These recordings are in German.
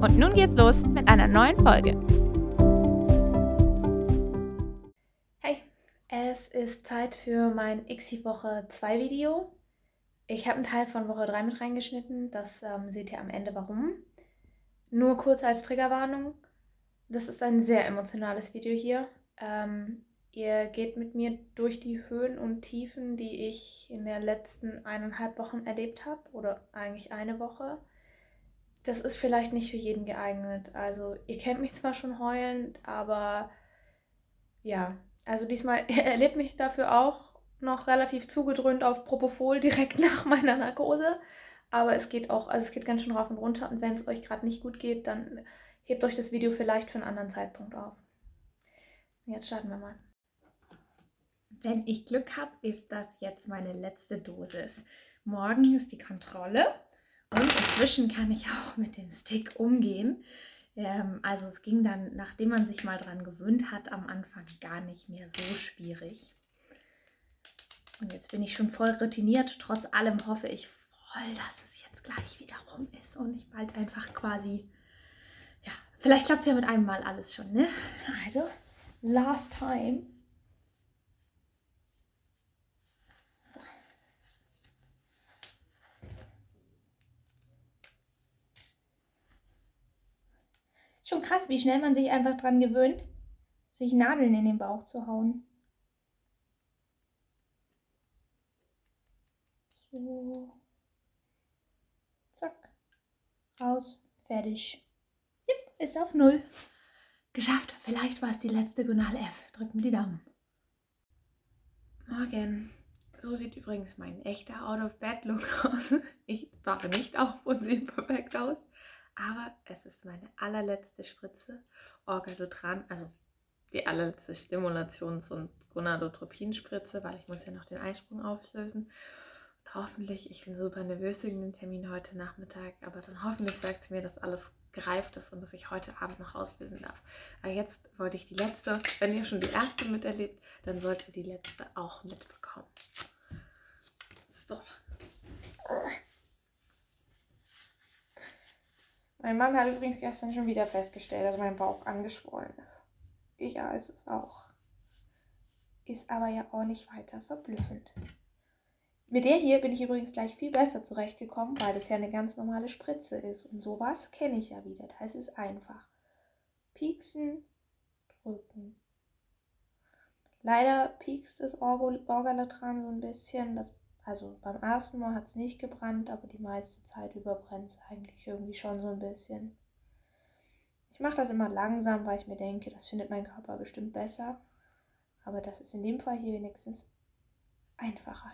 Und nun geht's los mit einer neuen Folge. Hey, es ist Zeit für mein XI Woche 2 Video. Ich habe einen Teil von Woche 3 mit reingeschnitten, das ähm, seht ihr am Ende warum. Nur kurz als Triggerwarnung, das ist ein sehr emotionales Video hier. Ähm, ihr geht mit mir durch die Höhen und Tiefen, die ich in den letzten eineinhalb Wochen erlebt habe, oder eigentlich eine Woche das ist vielleicht nicht für jeden geeignet. Also ihr kennt mich zwar schon heulend, aber ja, also diesmal erlebt mich dafür auch noch relativ zugedröhnt auf Propofol direkt nach meiner Narkose. Aber es geht auch, also es geht ganz schön rauf und runter. Und wenn es euch gerade nicht gut geht, dann hebt euch das Video vielleicht für einen anderen Zeitpunkt auf. Jetzt starten wir mal. Wenn ich Glück habe, ist das jetzt meine letzte Dosis. Morgen ist die Kontrolle und inzwischen kann ich auch mit dem Stick umgehen. Ähm, also es ging dann, nachdem man sich mal dran gewöhnt hat, am Anfang gar nicht mehr so schwierig. Und jetzt bin ich schon voll routiniert. Trotz allem hoffe ich voll, dass es jetzt gleich wieder rum ist und ich bald einfach quasi, ja, vielleicht klappt es ja mit einem Mal alles schon, ne? Also, last time. Schon krass, wie schnell man sich einfach dran gewöhnt, sich Nadeln in den Bauch zu hauen. So. Zack. Raus. Fertig. Yep, ist auf Null. Geschafft. Vielleicht war es die letzte Gonal F. Drück mir die Daumen. Morgen. So sieht übrigens mein echter Out-of-Bed-Look aus. Ich wache nicht auf und sehe perfekt aus. Aber es ist meine allerletzte Spritze Orgalotran, also die allerletzte Stimulations- und Gonadotropin-Spritze, weil ich muss ja noch den Eisprung auflösen. Und hoffentlich, ich bin super nervös wegen dem Termin heute Nachmittag, aber dann hoffentlich sagt sie mir, dass alles gereift ist und dass ich heute Abend noch auslösen darf. Aber jetzt wollte ich die letzte, wenn ihr schon die erste miterlebt, dann sollt ihr die letzte auch mitbekommen. So. Mein Mann hat übrigens gestern schon wieder festgestellt, dass mein Bauch angeschwollen ist. Ich weiß es auch. Ist aber ja auch nicht weiter verblüffend. Mit der hier bin ich übrigens gleich viel besser zurechtgekommen, weil das ja eine ganz normale Spritze ist. Und sowas kenne ich ja wieder. Da ist es einfach. Pieksen, drücken. Leider piekst das Orgalatran so ein bisschen. Das also beim ersten Mal hat es nicht gebrannt, aber die meiste Zeit über brennt es eigentlich irgendwie schon so ein bisschen. Ich mache das immer langsam, weil ich mir denke, das findet mein Körper bestimmt besser. Aber das ist in dem Fall hier wenigstens einfacher.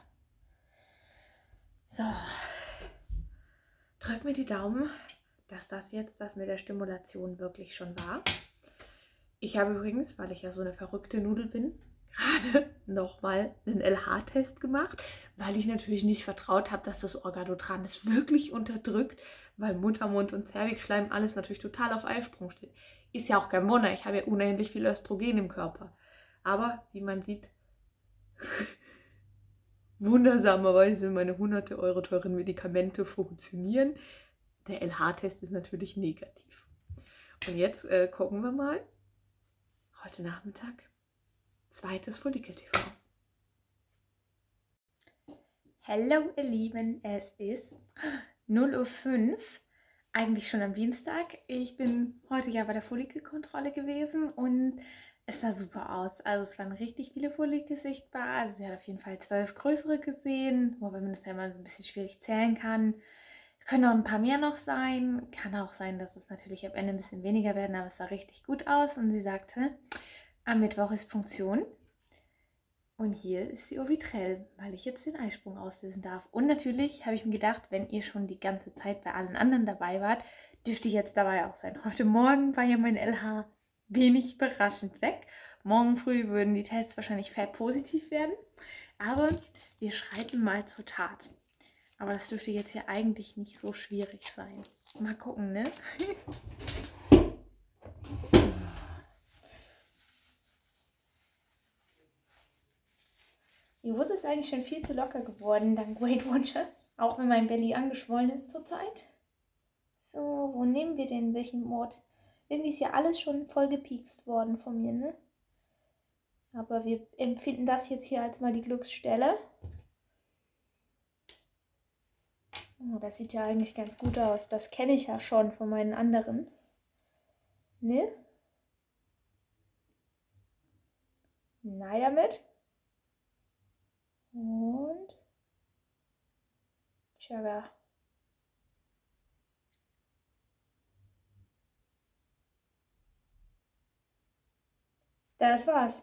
So. Drück mir die Daumen, dass das jetzt das mit der Stimulation wirklich schon war. Ich habe übrigens, weil ich ja so eine verrückte Nudel bin, gerade nochmal einen LH-Test gemacht, weil ich natürlich nicht vertraut habe, dass das Organotran es wirklich unterdrückt, weil Muttermund und Zervixschleim alles natürlich total auf Eisprung steht. Ist ja auch kein Wunder, ich habe ja unendlich viel Östrogen im Körper. Aber wie man sieht, wundersamerweise meine hunderte Euro teuren Medikamente funktionieren. Der LH-Test ist natürlich negativ. Und jetzt äh, gucken wir mal. Heute Nachmittag zweites Follikel-TV. Hallo ihr Lieben, es ist 0.05 Uhr, eigentlich schon am Dienstag. Ich bin heute ja bei der Follikelkontrolle gewesen und es sah super aus. Also es waren richtig viele Follikel sichtbar. Also sie hat auf jeden Fall zwölf größere gesehen, wobei man das ja immer so ein bisschen schwierig zählen kann. Können auch ein paar mehr noch sein. Kann auch sein, dass es natürlich am Ende ein bisschen weniger werden, aber es sah richtig gut aus. Und sie sagte, am Mittwoch ist Punktion. Und hier ist die Ovitrell, weil ich jetzt den Eisprung auslösen darf. Und natürlich habe ich mir gedacht, wenn ihr schon die ganze Zeit bei allen anderen dabei wart, dürfte jetzt dabei auch sein. Heute Morgen war ja mein LH wenig überraschend weg. Morgen früh würden die Tests wahrscheinlich positiv werden. Aber wir schreiten mal zur Tat. Aber das dürfte jetzt ja eigentlich nicht so schwierig sein. Mal gucken, ne? Die Hose ist eigentlich schon viel zu locker geworden dank Weight Watchers. Auch wenn mein Belly angeschwollen ist zurzeit. So, wo nehmen wir denn welchen Ort? Irgendwie ist ja alles schon voll gepiekst worden von mir, ne? Aber wir empfinden das jetzt hier als mal die Glücksstelle. Oh, das sieht ja eigentlich ganz gut aus. Das kenne ich ja schon von meinen anderen. Ne? Nein damit. Und Sugar. Das war's.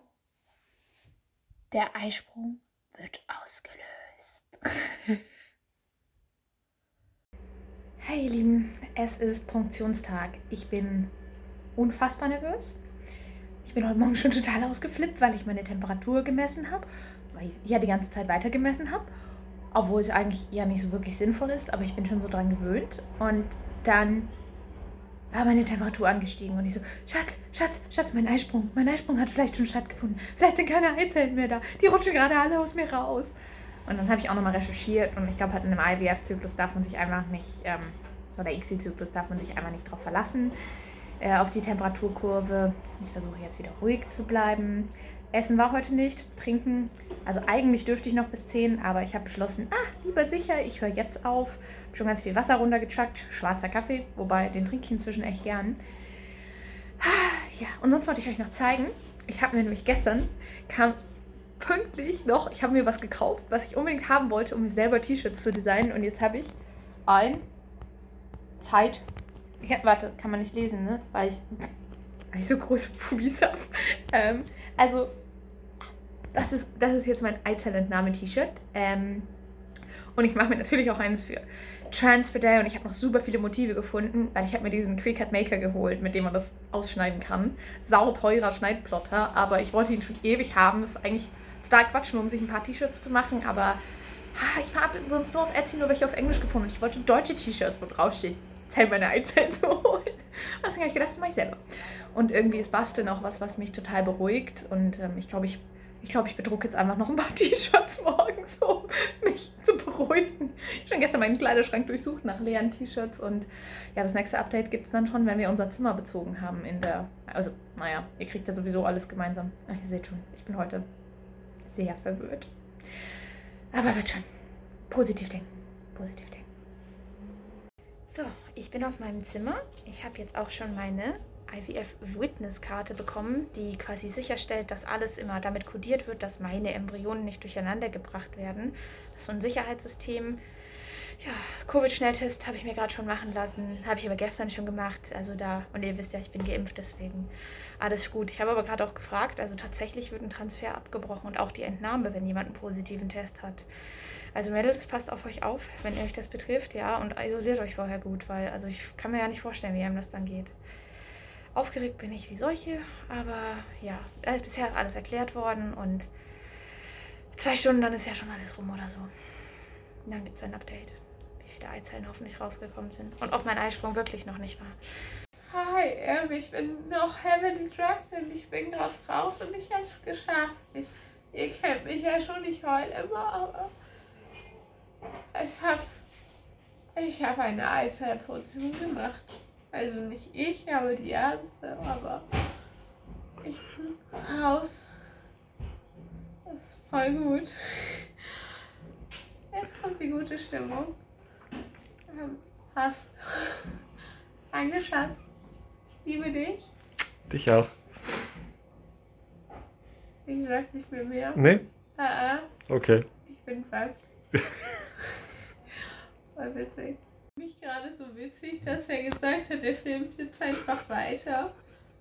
Der Eisprung wird ausgelöst. hey ihr Lieben, es ist Punktionstag. Ich bin unfassbar nervös. Ich bin heute Morgen schon total ausgeflippt, weil ich meine Temperatur gemessen habe, weil ich ja die ganze Zeit weiter gemessen habe, obwohl es eigentlich ja nicht so wirklich sinnvoll ist, aber ich bin schon so dran gewöhnt. Und dann war meine Temperatur angestiegen und ich so, Schatz, Schatz, Schatz, mein Eisprung, mein Eisprung hat vielleicht schon stattgefunden. Vielleicht sind keine Eizellen mehr da. Die rutschen gerade alle aus mir raus. Und dann habe ich auch nochmal recherchiert und ich glaube, halt in einem IVF-Zyklus darf man sich einfach nicht, ähm, oder ICSI-Zyklus darf man sich einfach nicht darauf verlassen, äh, auf die Temperaturkurve. Ich versuche jetzt wieder ruhig zu bleiben. Essen war heute nicht, trinken. Also eigentlich dürfte ich noch bis 10, aber ich habe beschlossen, ah, lieber sicher, ich höre jetzt auf. Habe schon ganz viel Wasser runtergechuckt, schwarzer Kaffee, wobei den trinke ich inzwischen echt gern. Ja, und sonst wollte ich euch noch zeigen. Ich habe mir nämlich gestern, kam pünktlich noch, ich habe mir was gekauft, was ich unbedingt haben wollte, um mir selber T-Shirts zu designen. Und jetzt habe ich ein Zeit. Ich, warte, kann man nicht lesen, ne? Weil ich, weil ich so große Pubis habe. Ähm, also das ist, das ist jetzt mein Eizellentnahme-T-Shirt. Ähm, und ich mache mir natürlich auch eines für Transfer Day und ich habe noch super viele Motive gefunden, weil ich habe mir diesen Cricut Maker geholt, mit dem man das ausschneiden kann. Sau teurer Schneidplotter, aber ich wollte ihn schon ewig haben. Das ist eigentlich total Quatsch, nur um sich ein paar T-Shirts zu machen, aber ich habe sonst nur auf Etsy nur welche auf Englisch gefunden. Ich wollte deutsche T-Shirts, wo drauf steht, Zell meine Eizellen zu holen. Deswegen habe ich gedacht, das mache ich selber. Und irgendwie ist Basteln auch was, was mich total beruhigt und ähm, ich glaube, ich ich glaube, ich bedrucke jetzt einfach noch ein paar T-Shirts morgens, um mich zu beruhigen. Ich habe schon gestern meinen Kleiderschrank durchsucht nach leeren T-Shirts und ja, das nächste Update gibt es dann schon, wenn wir unser Zimmer bezogen haben in der, also naja, ihr kriegt ja sowieso alles gemeinsam. Ach, ihr seht schon, ich bin heute sehr verwirrt. Aber wird schon. Positiv denken. Positiv denken. So, ich bin auf meinem Zimmer. Ich habe jetzt auch schon meine IVF-Witness-Karte bekommen, die quasi sicherstellt, dass alles immer damit kodiert wird, dass meine Embryonen nicht durcheinander gebracht werden. Das ist so ein Sicherheitssystem. Ja, Covid-Schnelltest habe ich mir gerade schon machen lassen, habe ich aber gestern schon gemacht. Also da, und ihr wisst ja, ich bin geimpft, deswegen alles gut. Ich habe aber gerade auch gefragt, also tatsächlich wird ein Transfer abgebrochen und auch die Entnahme, wenn jemand einen positiven Test hat. Also Mädels, passt auf euch auf, wenn ihr euch das betrifft, ja, und isoliert euch vorher gut, weil also ich kann mir ja nicht vorstellen, wie einem das dann geht. Aufgeregt bin ich wie solche, aber ja, äh, bisher alles erklärt worden und zwei Stunden, dann ist ja schon alles rum oder so. Und dann gibt es ein Update, wie viele Eizellen hoffentlich rausgekommen sind und ob mein Eisprung wirklich noch nicht war. Hi, ähm, ich bin noch heavily drugged und ich bin gerade raus und ich habe es geschafft. Ich, ihr kennt mich ja schon, ich heule immer, aber es hat, ich habe eine Eizellportion gemacht. Also nicht ich, aber die Ärzte, aber ich bin raus. Das ist voll gut. Jetzt kommt die gute Stimmung. Ähm, hast. Danke, Schatz. Ich liebe dich. Dich auch. Wie gesagt, nicht mit mir. Nee? Ah, ah. Okay. Ich bin verrückt. Voll witzig mich gerade so witzig, dass er gesagt hat, der filmt jetzt einfach weiter.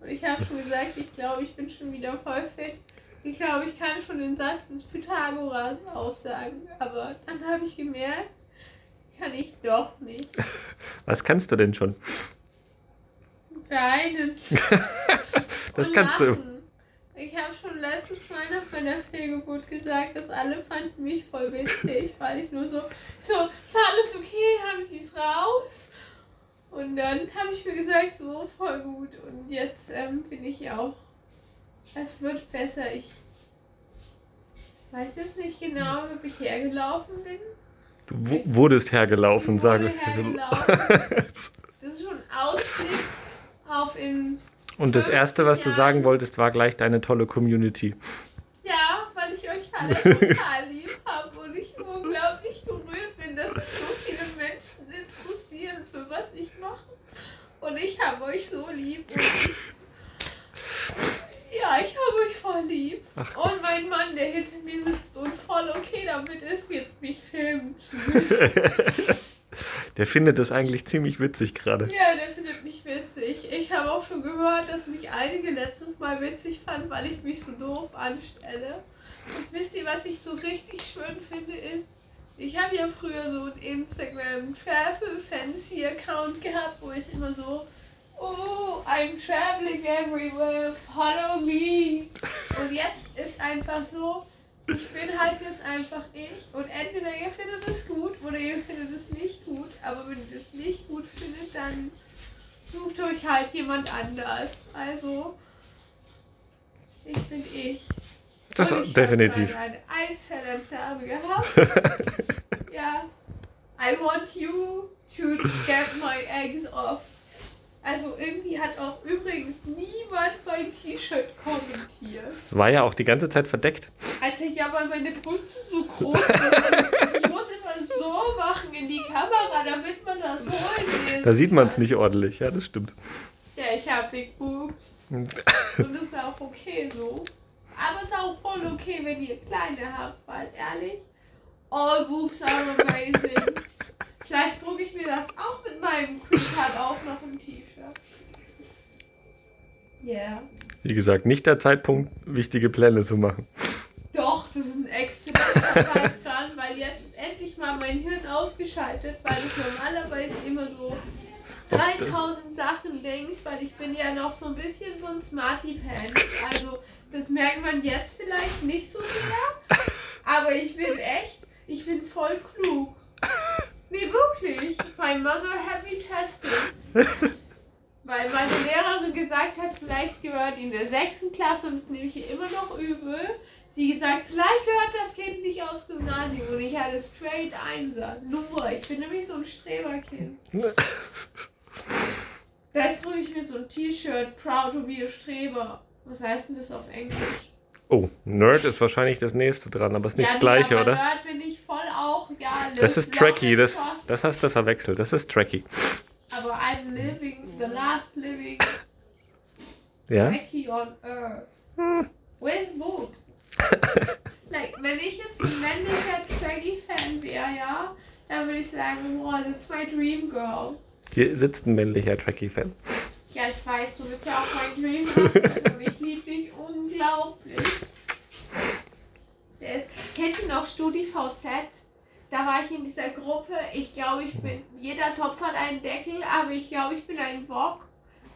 Und ich habe schon gesagt, ich glaube, ich bin schon wieder voll fit. Ich glaube, ich kann schon den Satz des Pythagoras aufsagen. Aber dann habe ich gemerkt, kann ich doch nicht. Was kannst du denn schon? weinen. das und kannst lachen. du. Ich habe schon letztes Mal nach meiner Fehlgeburt gesagt, dass alle fanden mich voll witzig, weil ich nur so, so, ist alles okay, haben sie es raus? Und dann habe ich mir gesagt, so voll gut. Und jetzt ähm, bin ich auch, es wird besser. Ich weiß jetzt nicht genau, ob ich hergelaufen bin. Du wu- wurdest hergelaufen, Ich sage hergelaufen. Das ist schon Ausblick auf in Und das 50 Erste, was du sagen wolltest, war gleich deine tolle Community. Ja, weil ich euch alle total lieb habe und ich unglaublich gerührt bin, dass sich so viele Menschen interessieren, für was ich mache. Und ich habe euch so lieb. Und ich, ja, ich habe euch voll lieb. Ach, Und mein Mann, der hinter mir sitzt und voll okay damit ist, jetzt mich filmen zu müssen. Der findet das eigentlich ziemlich witzig gerade. Ja, der findet mich witzig. Ich habe auch schon gehört, dass mich einige letztes Mal witzig fanden, weil ich mich so doof anstelle. Und wisst ihr, was ich so richtig schön finde, ist, ich habe ja früher so einen Instagram Travel Fancy Account gehabt, wo es immer so, oh, I'm traveling everywhere, follow me. Und jetzt ist einfach so, ich bin halt jetzt einfach ich und entweder ihr findet es gut oder ihr findet es nicht gut, aber wenn ihr es nicht gut findet, dann sucht euch halt jemand anders. Also, ich bin ich. Das Und ich definitiv. Habe eine Einzelentnahme gehabt. ja. I want you to get my eggs off. Also irgendwie hat auch übrigens niemand mein T-Shirt kommentiert. Es war ja auch die ganze Zeit verdeckt. Alter, ja, weil meine Brüste so groß. Ich muss immer so machen in die Kamera, damit man das holen Da sieht man es nicht ordentlich. Ja, das stimmt. Ja, ich habe Big Boobs und das ist auch okay so. Aber es ist auch voll okay, wenn ihr kleine habt, weil ehrlich, all boobs are amazing. Vielleicht drucke ich mir das auch mit meinem Queen-Card auf noch ein T-Shirt. Yeah. Wie gesagt, nicht der Zeitpunkt, wichtige Pläne zu machen. Doch, das ist ein exzellenter Zeitplan, weil jetzt ist endlich mal mein Hirn ausgeschaltet, weil es normalerweise immer so 3000 Sachen denkt, weil ich bin ja noch so ein bisschen so ein Smarty-Pan. Also, das merkt man jetzt vielleicht nicht so sehr, aber ich bin echt, ich bin voll klug. Nee, wirklich. My mother had me tested. Weil meine Lehrerin gesagt hat, vielleicht gehört in der sechsten Klasse und das nehme ich ihr immer noch übel. Sie gesagt, vielleicht gehört das Kind nicht aufs Gymnasium und ich hatte straight Einser. Nur, ich bin nämlich so ein Streberkind. Vielleicht drücke ich mir so ein T-Shirt, proud to be a Streber. Was heißt denn das auf Englisch? Oh, Nerd ist wahrscheinlich das nächste dran, aber ist nicht ja, das gleiche, nee, oder? Nerd bin ich voll auch, ja. Das ist Tracky, das, das hast du verwechselt. Das ist Tracky. Aber I'm living the last living Ja? Tracky on earth. With boobs. like, wenn ich jetzt ein männlicher Tracky-Fan wäre, ja, dann würde ich sagen, wow, that's my dream girl. Hier sitzt ein männlicher Tracky-Fan. Ja, ich weiß, du bist ja auch mein Dream Husband und ich liebe dich unglaublich. Ist, kennt ihr noch StudiVZ? Da war ich in dieser Gruppe. Ich glaube, ich bin. Jeder Topf hat einen Deckel, aber ich glaube, ich bin ein Wok.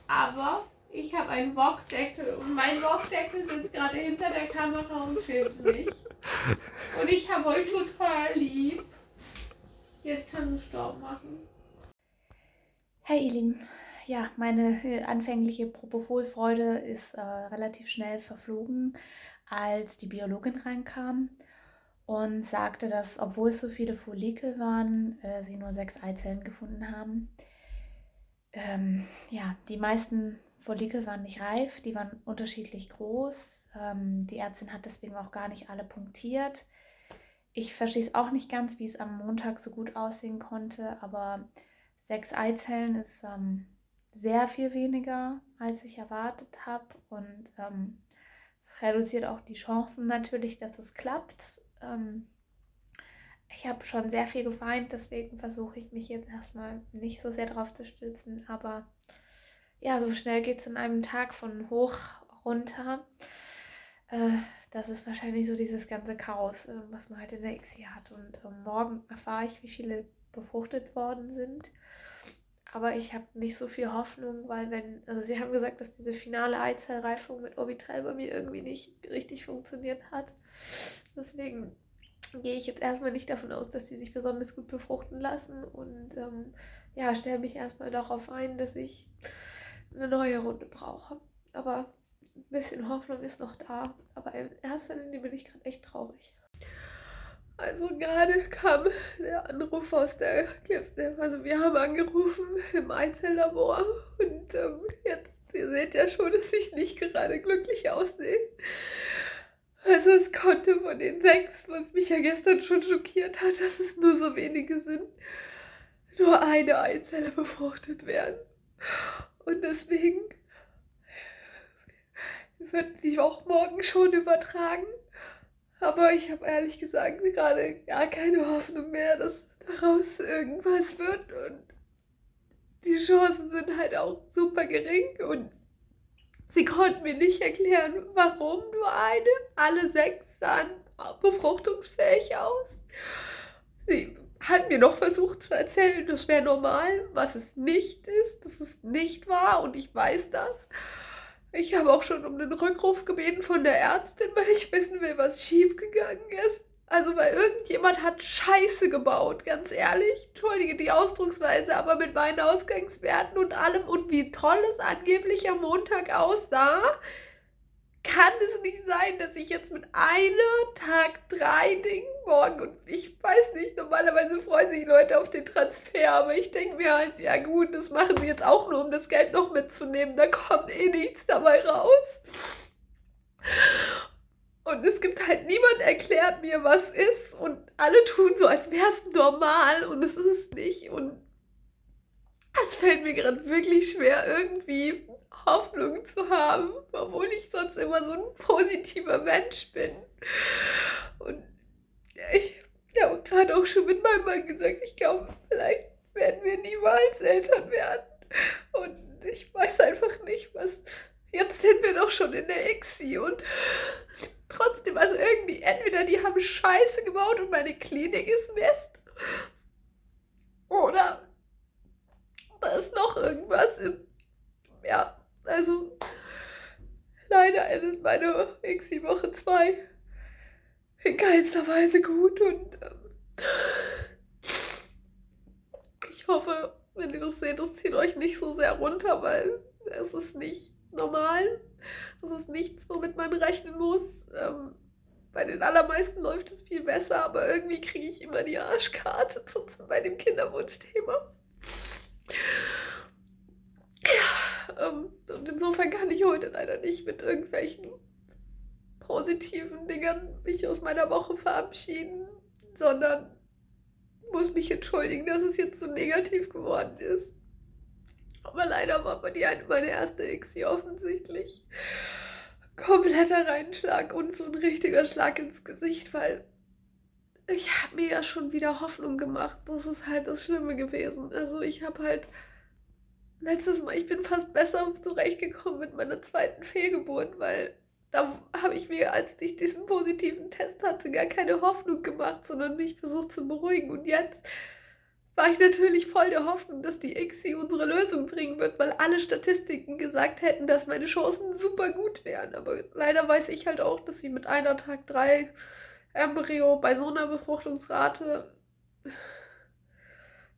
Aber ich habe einen Wokdeckel und mein Wokdeckel sitzt gerade hinter der Kamera und filmt mich. Und ich habe euch total lieb. Jetzt kannst du Staub machen. Hey ihr Lieben, ja, meine äh, anfängliche Propofol-Freude ist äh, relativ schnell verflogen, als die Biologin reinkam und sagte, dass obwohl es so viele Follikel waren, äh, sie nur sechs Eizellen gefunden haben. Ähm, ja, die meisten Follikel waren nicht reif, die waren unterschiedlich groß. Ähm, die Ärztin hat deswegen auch gar nicht alle punktiert. Ich verstehe es auch nicht ganz, wie es am Montag so gut aussehen konnte, aber sechs Eizellen ist ähm, sehr viel weniger, als ich erwartet habe. Und ähm, es reduziert auch die Chancen natürlich, dass es klappt. Ähm, ich habe schon sehr viel geweint, deswegen versuche ich mich jetzt erstmal nicht so sehr drauf zu stützen. Aber ja, so schnell geht es in einem Tag von hoch runter. Äh, das ist wahrscheinlich so dieses ganze Chaos, äh, was man halt in der ICSI hat. Und ähm, morgen erfahre ich, wie viele befruchtet worden sind. Aber ich habe nicht so viel Hoffnung, weil wenn, also sie haben gesagt, dass diese finale Eizellreifung mit Orbital bei mir irgendwie nicht richtig funktioniert hat. Deswegen gehe ich jetzt erstmal nicht davon aus, dass die sich besonders gut befruchten lassen und ähm, ja, stelle mich erstmal darauf ein, dass ich eine neue Runde brauche. Aber ein bisschen Hoffnung ist noch da. Aber in erster Linie bin ich gerade echt traurig. Also gerade kam der Anruf aus der Clipsnap. Also wir haben angerufen im Einzellabor und ähm, jetzt, ihr seht ja schon, dass ich nicht gerade glücklich aussehe. Also es konnte von den sechs, was mich ja gestern schon schockiert hat, dass es nur so wenige sind, nur eine Eizelle befruchtet werden. Und deswegen wird die auch morgen schon übertragen. Aber ich habe ehrlich gesagt gerade gar keine Hoffnung mehr, dass daraus irgendwas wird. Und die Chancen sind halt auch super gering. Und sie konnten mir nicht erklären, warum nur eine. Alle sechs sahen befruchtungsfähig aus. Sie hat mir noch versucht zu erzählen, das wäre normal, was es nicht ist. Das ist nicht wahr und ich weiß das. Ich habe auch schon um den Rückruf gebeten von der Ärztin, weil ich wissen will, was schiefgegangen ist. Also, weil irgendjemand hat Scheiße gebaut, ganz ehrlich. Entschuldige die Ausdrucksweise, aber mit meinen Ausgangswerten und allem und wie toll es angeblich am Montag aussah, kann es nicht sein, dass ich jetzt mit einer Tag drei Ding morgen und ich weiß nicht, normalerweise freuen sich Leute auf den Transfer, aber ich denke mir halt, ja gut, das machen sie jetzt auch nur, um das Geld noch mitzunehmen, da kommt eh nichts dabei raus. Und es gibt halt niemand erklärt mir, was ist und alle tun so, als wäre es normal und es ist es nicht und es fällt mir gerade wirklich schwer, irgendwie Hoffnung zu haben, obwohl ich sonst immer so ein positiver Mensch bin. Und ich habe gerade auch schon mit meinem Mann gesagt, ich glaube, vielleicht werden wir niemals Eltern werden. Und ich weiß einfach nicht, was. Jetzt sind wir doch schon in der ICSI und trotzdem, also irgendwie, entweder die haben Scheiße gebaut und meine Klinik ist Mist. Oder da ist noch irgendwas. In, ja, also leider endet meine XI Woche 2 in keinster Weise gut und ähm, ich hoffe, wenn ihr das seht, das zieht euch nicht so sehr runter, weil es ist nicht normal. Das ist nichts, womit man rechnen muss. Ähm, bei den allermeisten läuft es viel besser, aber irgendwie kriege ich immer die Arschkarte zu, bei dem Kinderwunschthema. Ähm, und insofern kann ich heute leider nicht mit irgendwelchen positiven Dingern mich aus meiner Woche verabschieden, sondern muss mich entschuldigen, dass es jetzt so negativ geworden ist. Aber leider war dir meine erste XI offensichtlich kompletter Reinschlag und so ein richtiger Schlag ins Gesicht, weil ich habe mir ja schon wieder Hoffnung gemacht. Das ist halt das Schlimme gewesen. Also ich habe halt letztes Mal, ich bin fast besser zurechtgekommen mit meiner zweiten Fehlgeburt, weil da habe ich mir, als ich diesen positiven Test hatte, gar keine Hoffnung gemacht, sondern mich versucht zu beruhigen. Und jetzt war ich natürlich voll der Hoffnung, dass die ICSI unsere Lösung bringen wird, weil alle Statistiken gesagt hätten, dass meine Chancen super gut wären. Aber leider weiß ich halt auch, dass sie mit einer Tag drei Embryo bei so einer Befruchtungsrate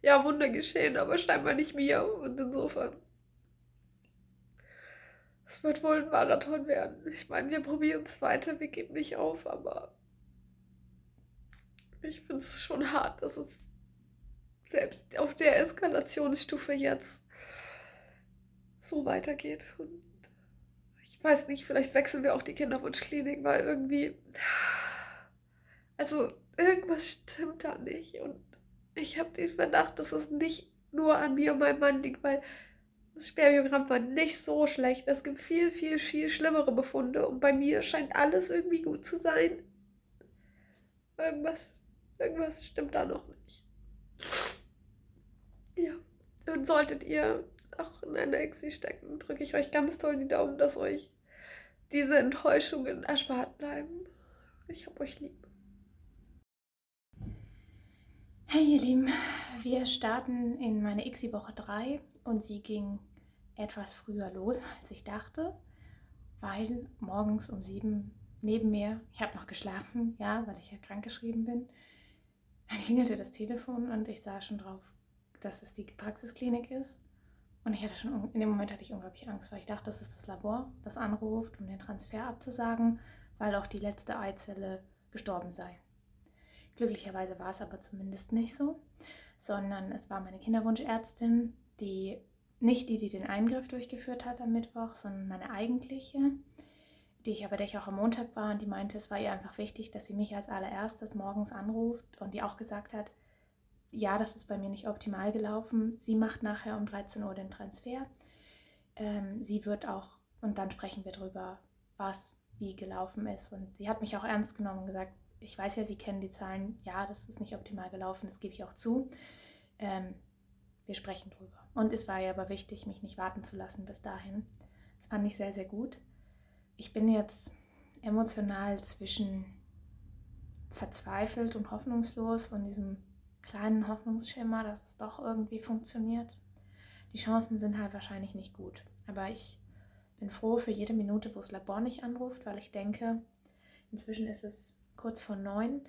ja, Wunder geschehen, aber scheinbar nicht mir. Und insofern. Es wird wohl ein Marathon werden. Ich meine, wir probieren es weiter, wir geben nicht auf, aber ich finde es schon hart, dass es selbst auf der Eskalationsstufe jetzt so weitergeht. Und ich weiß nicht, vielleicht wechseln wir auch die Kinderwunschklinik, weil irgendwie. Also, irgendwas stimmt da nicht. Und ich habe den Verdacht, dass es nicht nur an mir und meinem Mann liegt, weil das Spermiogramm war nicht so schlecht. Es gibt viel, viel, viel schlimmere Befunde und bei mir scheint alles irgendwie gut zu sein. Irgendwas, irgendwas stimmt da noch nicht. Ja, und solltet ihr auch in einer Exi stecken, drücke ich euch ganz toll die Daumen, dass euch diese Enttäuschungen erspart bleiben. Ich hab euch lieb. Hey ihr Lieben, wir starten in meine ICSI-Woche 3 und sie ging etwas früher los, als ich dachte, weil morgens um 7 neben mir, ich habe noch geschlafen, ja, weil ich ja krankgeschrieben bin, dann klingelte das Telefon und ich sah schon drauf, dass es die Praxisklinik ist. Und ich hatte schon, in dem Moment hatte ich unglaublich Angst, weil ich dachte, das ist das Labor, das anruft, um den Transfer abzusagen, weil auch die letzte Eizelle gestorben sei. Glücklicherweise war es aber zumindest nicht so, sondern es war meine Kinderwunschärztin, die nicht die, die den Eingriff durchgeführt hat am Mittwoch, sondern meine eigentliche, die ich aber der ich auch am Montag war und die meinte, es war ihr einfach wichtig, dass sie mich als allererstes morgens anruft und die auch gesagt hat, ja, das ist bei mir nicht optimal gelaufen. Sie macht nachher um 13 Uhr den Transfer. Ähm, sie wird auch, und dann sprechen wir drüber, was wie gelaufen ist. Und sie hat mich auch ernst genommen und gesagt, ich weiß ja, Sie kennen die Zahlen, ja, das ist nicht optimal gelaufen, das gebe ich auch zu. Ähm, wir sprechen drüber. Und es war ja aber wichtig, mich nicht warten zu lassen bis dahin. Das fand ich sehr, sehr gut. Ich bin jetzt emotional zwischen verzweifelt und hoffnungslos und diesem kleinen Hoffnungsschimmer, dass es doch irgendwie funktioniert. Die Chancen sind halt wahrscheinlich nicht gut. Aber ich bin froh für jede Minute, wo das Labor nicht anruft, weil ich denke, inzwischen ist es kurz vor neun.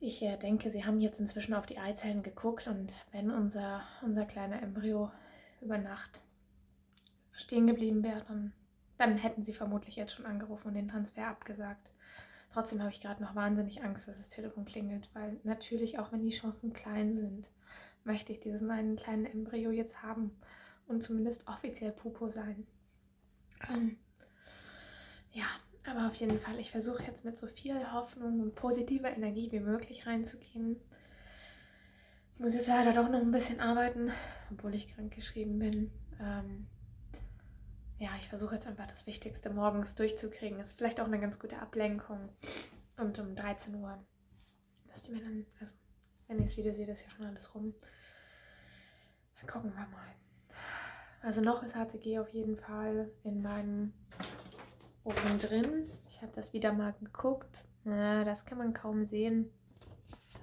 Ich äh, denke, sie haben jetzt inzwischen auf die Eizellen geguckt und wenn unser, unser kleiner Embryo über Nacht stehen geblieben wäre, dann, dann hätten sie vermutlich jetzt schon angerufen und den Transfer abgesagt. Trotzdem habe ich gerade noch wahnsinnig Angst, dass das Telefon klingelt, weil natürlich, auch wenn die Chancen klein sind, möchte ich diesen einen kleinen Embryo jetzt haben und zumindest offiziell Pupo sein. Ähm, ja, aber auf jeden Fall, ich versuche jetzt mit so viel Hoffnung und positiver Energie wie möglich reinzugehen. Ich muss jetzt leider doch noch ein bisschen arbeiten, obwohl ich krank geschrieben bin. Ähm, ja, ich versuche jetzt einfach das Wichtigste morgens durchzukriegen. Ist vielleicht auch eine ganz gute Ablenkung. Und um 13 Uhr müsst ihr mir dann, also wenn ihr das Video seht, ist ja schon alles rum. Dann gucken wir mal. Also noch ist HCG auf jeden Fall in meinem oben drin. Ich habe das wieder mal geguckt. Ja, das kann man kaum sehen.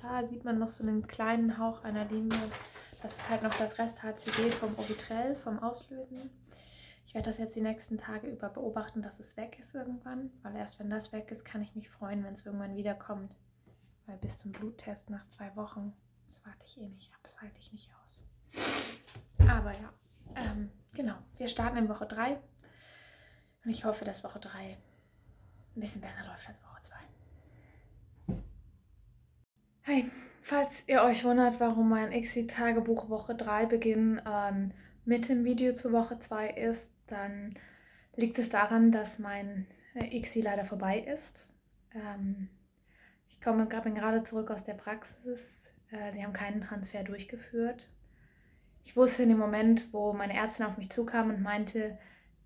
Da sieht man noch so einen kleinen Hauch einer Linie. Das ist halt noch das Rest HCG vom Ovitrell, vom Auslösen. Ich werde das jetzt die nächsten Tage über beobachten, dass es weg ist irgendwann. Weil erst wenn das weg ist, kann ich mich freuen, wenn es irgendwann wiederkommt. Weil bis zum Bluttest nach zwei Wochen, das warte ich eh nicht ab. Das halte ich nicht aus. Aber ja, ähm, genau. Wir starten in Woche 3. Und ich hoffe, dass Woche 3 ein bisschen besser läuft als Woche 2. Hey, falls ihr euch wundert, warum mein Exit-Tagebuch Woche 3 Beginn ähm, mit dem Video zu Woche 2 ist, dann liegt es daran, dass mein äh, ICSI leider vorbei ist. Ähm, ich komme, bin gerade zurück aus der Praxis. Äh, sie haben keinen Transfer durchgeführt. Ich wusste in dem Moment, wo meine Ärztin auf mich zukam und meinte,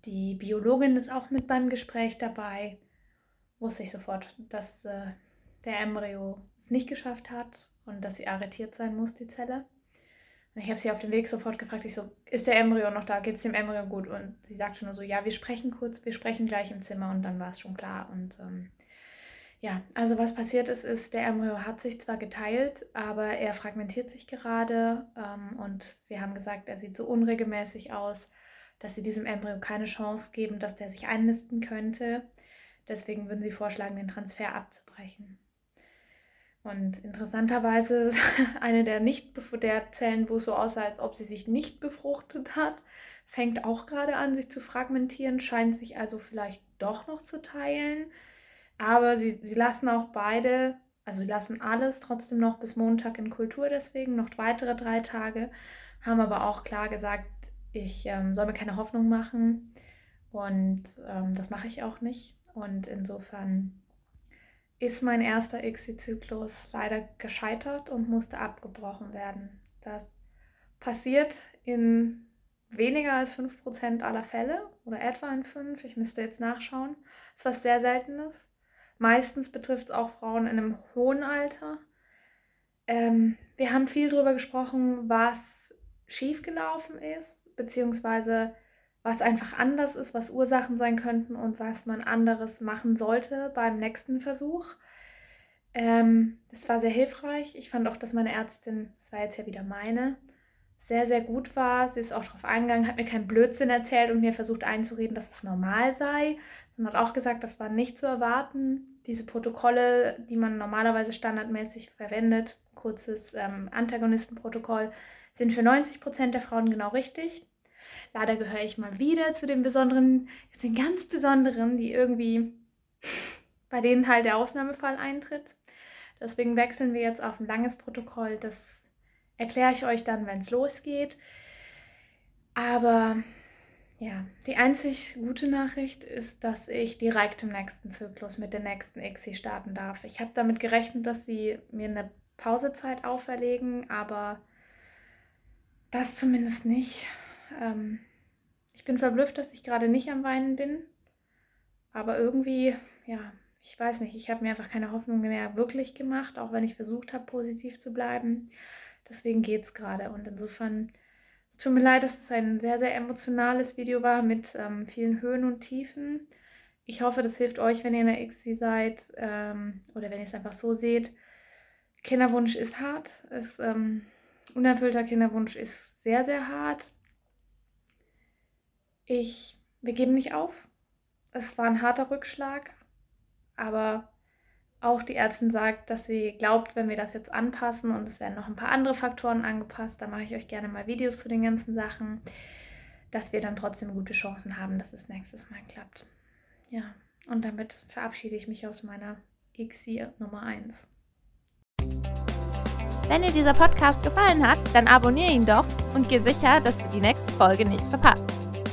die Biologin ist auch mit beim Gespräch dabei. Wusste ich sofort, dass äh, der Embryo es nicht geschafft hat und dass sie arretiert sein muss, die Zelle. Und ich habe sie auf dem Weg sofort gefragt, ich so, ist der Embryo noch da? Geht es dem Embryo gut? Und sie sagte nur so, ja, wir sprechen kurz, wir sprechen gleich im Zimmer und dann war es schon klar. Und ähm, ja, also was passiert ist, ist, der Embryo hat sich zwar geteilt, aber er fragmentiert sich gerade ähm, und sie haben gesagt, er sieht so unregelmäßig aus, dass sie diesem Embryo keine Chance geben, dass der sich einnisten könnte. Deswegen würden sie vorschlagen, den Transfer abzubrechen. Und interessanterweise, eine der, nicht, der Zellen, wo es so aussah, als ob sie sich nicht befruchtet hat, fängt auch gerade an, sich zu fragmentieren, scheint sich also vielleicht doch noch zu teilen. Aber sie, sie lassen auch beide, also sie lassen alles trotzdem noch bis Montag in Kultur, deswegen noch weitere drei Tage, haben aber auch klar gesagt, ich ähm, soll mir keine Hoffnung machen und ähm, das mache ich auch nicht. Und insofern ist mein erster ICSI-Zyklus leider gescheitert und musste abgebrochen werden. Das passiert in weniger als 5% aller Fälle oder etwa in 5. Ich müsste jetzt nachschauen. Das ist was sehr Seltenes. Meistens betrifft es auch Frauen in einem hohen Alter. Ähm, wir haben viel darüber gesprochen, was schiefgelaufen ist beziehungsweise was einfach anders ist, was Ursachen sein könnten und was man anderes machen sollte beim nächsten Versuch. Ähm, das war sehr hilfreich. Ich fand auch, dass meine Ärztin, das war jetzt ja wieder meine, sehr, sehr gut war. Sie ist auch darauf eingegangen, hat mir keinen Blödsinn erzählt und mir versucht einzureden, dass es normal sei. Sie hat auch gesagt, das war nicht zu erwarten. Diese Protokolle, die man normalerweise standardmäßig verwendet, kurzes ähm, Antagonistenprotokoll, sind für 90 Prozent der Frauen genau richtig. Leider gehöre ich mal wieder zu den besonderen, zu den ganz besonderen, die irgendwie bei denen halt der Ausnahmefall eintritt. Deswegen wechseln wir jetzt auf ein langes Protokoll. Das erkläre ich euch dann, wenn es losgeht. Aber ja, die einzig gute Nachricht ist, dass ich direkt im nächsten Zyklus mit der nächsten ICSI starten darf. Ich habe damit gerechnet, dass sie mir eine Pausezeit auferlegen, aber das zumindest nicht. Ähm, ich bin verblüfft, dass ich gerade nicht am Weinen bin. Aber irgendwie, ja, ich weiß nicht, ich habe mir einfach keine Hoffnung mehr wirklich gemacht, auch wenn ich versucht habe, positiv zu bleiben. Deswegen geht es gerade. Und insofern, es tut mir leid, dass es ein sehr, sehr emotionales Video war mit ähm, vielen Höhen und Tiefen. Ich hoffe, das hilft euch, wenn ihr in der XC seid ähm, oder wenn ihr es einfach so seht. Kinderwunsch ist hart. Es, ähm, unerfüllter Kinderwunsch ist sehr, sehr hart. Ich, wir geben nicht auf. Es war ein harter Rückschlag, aber auch die Ärztin sagt, dass sie glaubt, wenn wir das jetzt anpassen und es werden noch ein paar andere Faktoren angepasst, da mache ich euch gerne mal Videos zu den ganzen Sachen, dass wir dann trotzdem gute Chancen haben, dass es nächstes Mal klappt. Ja, und damit verabschiede ich mich aus meiner XI Nummer 1. Wenn dir dieser Podcast gefallen hat, dann abonniere ihn doch und geh sicher, dass du die nächste Folge nicht verpasst.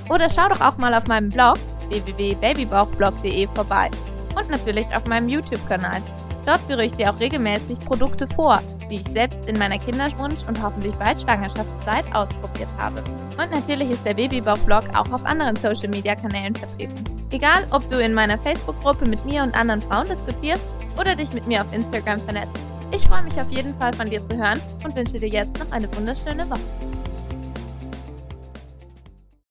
Oder schau doch auch mal auf meinem Blog www.babybauchblog.de vorbei und natürlich auf meinem YouTube-Kanal. Dort führe ich dir auch regelmäßig Produkte vor, die ich selbst in meiner Kinderwunsch- und hoffentlich bald Schwangerschaftszeit ausprobiert habe. Und natürlich ist der Babybauch-Blog auch auf anderen Social-Media-Kanälen vertreten. Egal, ob du in meiner Facebook-Gruppe mit mir und anderen Frauen diskutierst oder dich mit mir auf Instagram vernetzt. Ich freue mich auf jeden Fall von dir zu hören und wünsche dir jetzt noch eine wunderschöne Woche.